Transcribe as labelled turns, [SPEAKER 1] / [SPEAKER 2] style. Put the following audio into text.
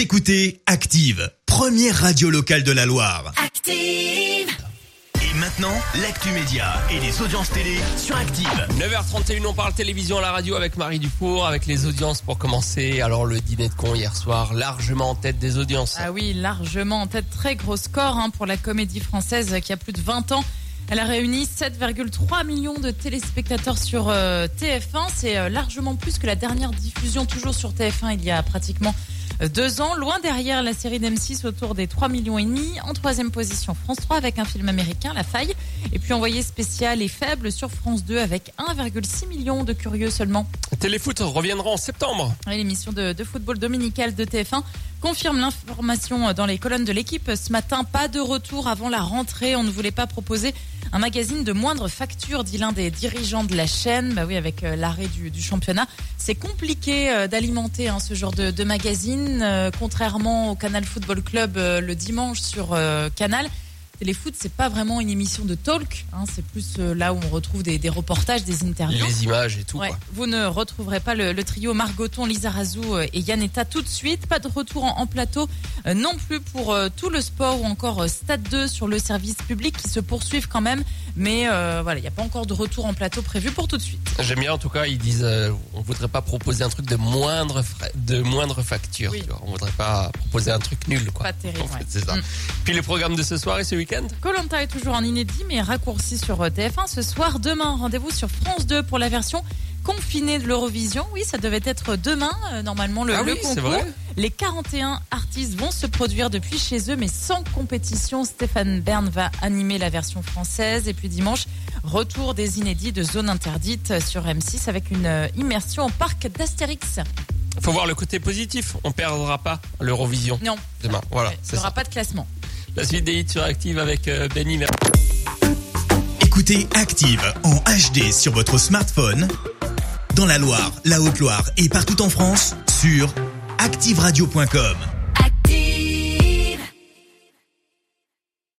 [SPEAKER 1] Vous écoutez Active, première radio locale de la Loire.
[SPEAKER 2] Active.
[SPEAKER 1] Et maintenant, l'actu média et les audiences télé sur Active.
[SPEAKER 3] 9h31, on parle télévision à la radio avec Marie Dufour, avec les audiences pour commencer. Alors le dîner de con hier soir, largement en tête des audiences.
[SPEAKER 4] Ah oui, largement en tête. Très gros score hein, pour la comédie française qui a plus de 20 ans. Elle a réuni 7,3 millions de téléspectateurs sur euh, TF1. C'est euh, largement plus que la dernière diffusion toujours sur TF1 il y a pratiquement deux ans. Loin derrière la série d'M6 autour des 3 millions et demi. En troisième position, France 3 avec un film américain, La Faille. Et puis envoyé spécial et faible sur France 2 avec 1,6 million de curieux seulement.
[SPEAKER 3] Téléfoot reviendra en septembre.
[SPEAKER 4] Oui, L'émission de, football dominical de TF1 confirme l'information dans les colonnes de l'équipe. Ce matin, pas de retour avant la rentrée. On ne voulait pas proposer un magazine de moindre facture, dit l'un des dirigeants de la chaîne. Bah oui, avec euh, l'arrêt du, championnat, c'est compliqué euh, d'alimenter hein, ce genre de, magazine. Euh, contrairement au Canal Football Club le dimanche sur Canal. Téléfoot, c'est pas vraiment une émission de talk, hein, c'est plus euh, là où on retrouve des, des reportages, des interviews.
[SPEAKER 3] Les images et tout.
[SPEAKER 4] Ouais,
[SPEAKER 3] Quoi.
[SPEAKER 4] vous ne retrouverez pas le, le trio Margoton, Lisa Razou euh, et Yanetta tout de suite. Pas de retour en, en plateau euh, non plus pour euh, tout le sport ou encore Stade 2 sur le service public qui se poursuivent quand même. Mais voilà, il n'y a pas encore de retour en plateau prévu pour tout de suite.
[SPEAKER 3] J'aime bien en tout cas, ils disent on voudrait pas proposer un truc de moindre de moindre facture.
[SPEAKER 4] Oui.
[SPEAKER 3] tu vois. On voudrait pas proposer un truc nul quoi.
[SPEAKER 4] Pas terrible,
[SPEAKER 3] En fait,
[SPEAKER 4] ouais.
[SPEAKER 3] c'est ça.
[SPEAKER 4] Mm.
[SPEAKER 3] Puis le programme de ce soir et ce week-end
[SPEAKER 4] Colanta est toujours en inédit mais raccourci sur euh, TF1 ce soir. Demain, rendez-vous sur France 2 pour la version confinée de l'Eurovision. Oui, ça devait être demain, euh, normalement, le,
[SPEAKER 3] Ah
[SPEAKER 4] le
[SPEAKER 3] oui,
[SPEAKER 4] concours.
[SPEAKER 3] vrai.
[SPEAKER 4] Les 41 artistes vont se produire depuis chez eux, mais sans compétition. Stéphane Bern va animer la version française. Et puis dimanche, retour des inédits de Zone Interdite sur M6 avec une euh, immersion au parc d'Astérix.
[SPEAKER 3] Faut voir le côté positif. On perdra pas l'Eurovision
[SPEAKER 4] Non,
[SPEAKER 3] demain. Voilà,
[SPEAKER 4] il n'y aura
[SPEAKER 3] ça.
[SPEAKER 4] pas de classement.
[SPEAKER 3] La suite des hits sur Active avec euh, Benny.
[SPEAKER 1] Écoutez Active en HD sur votre smartphone, dans la Loire, la Haute-Loire et partout en France, sur activeradio.com.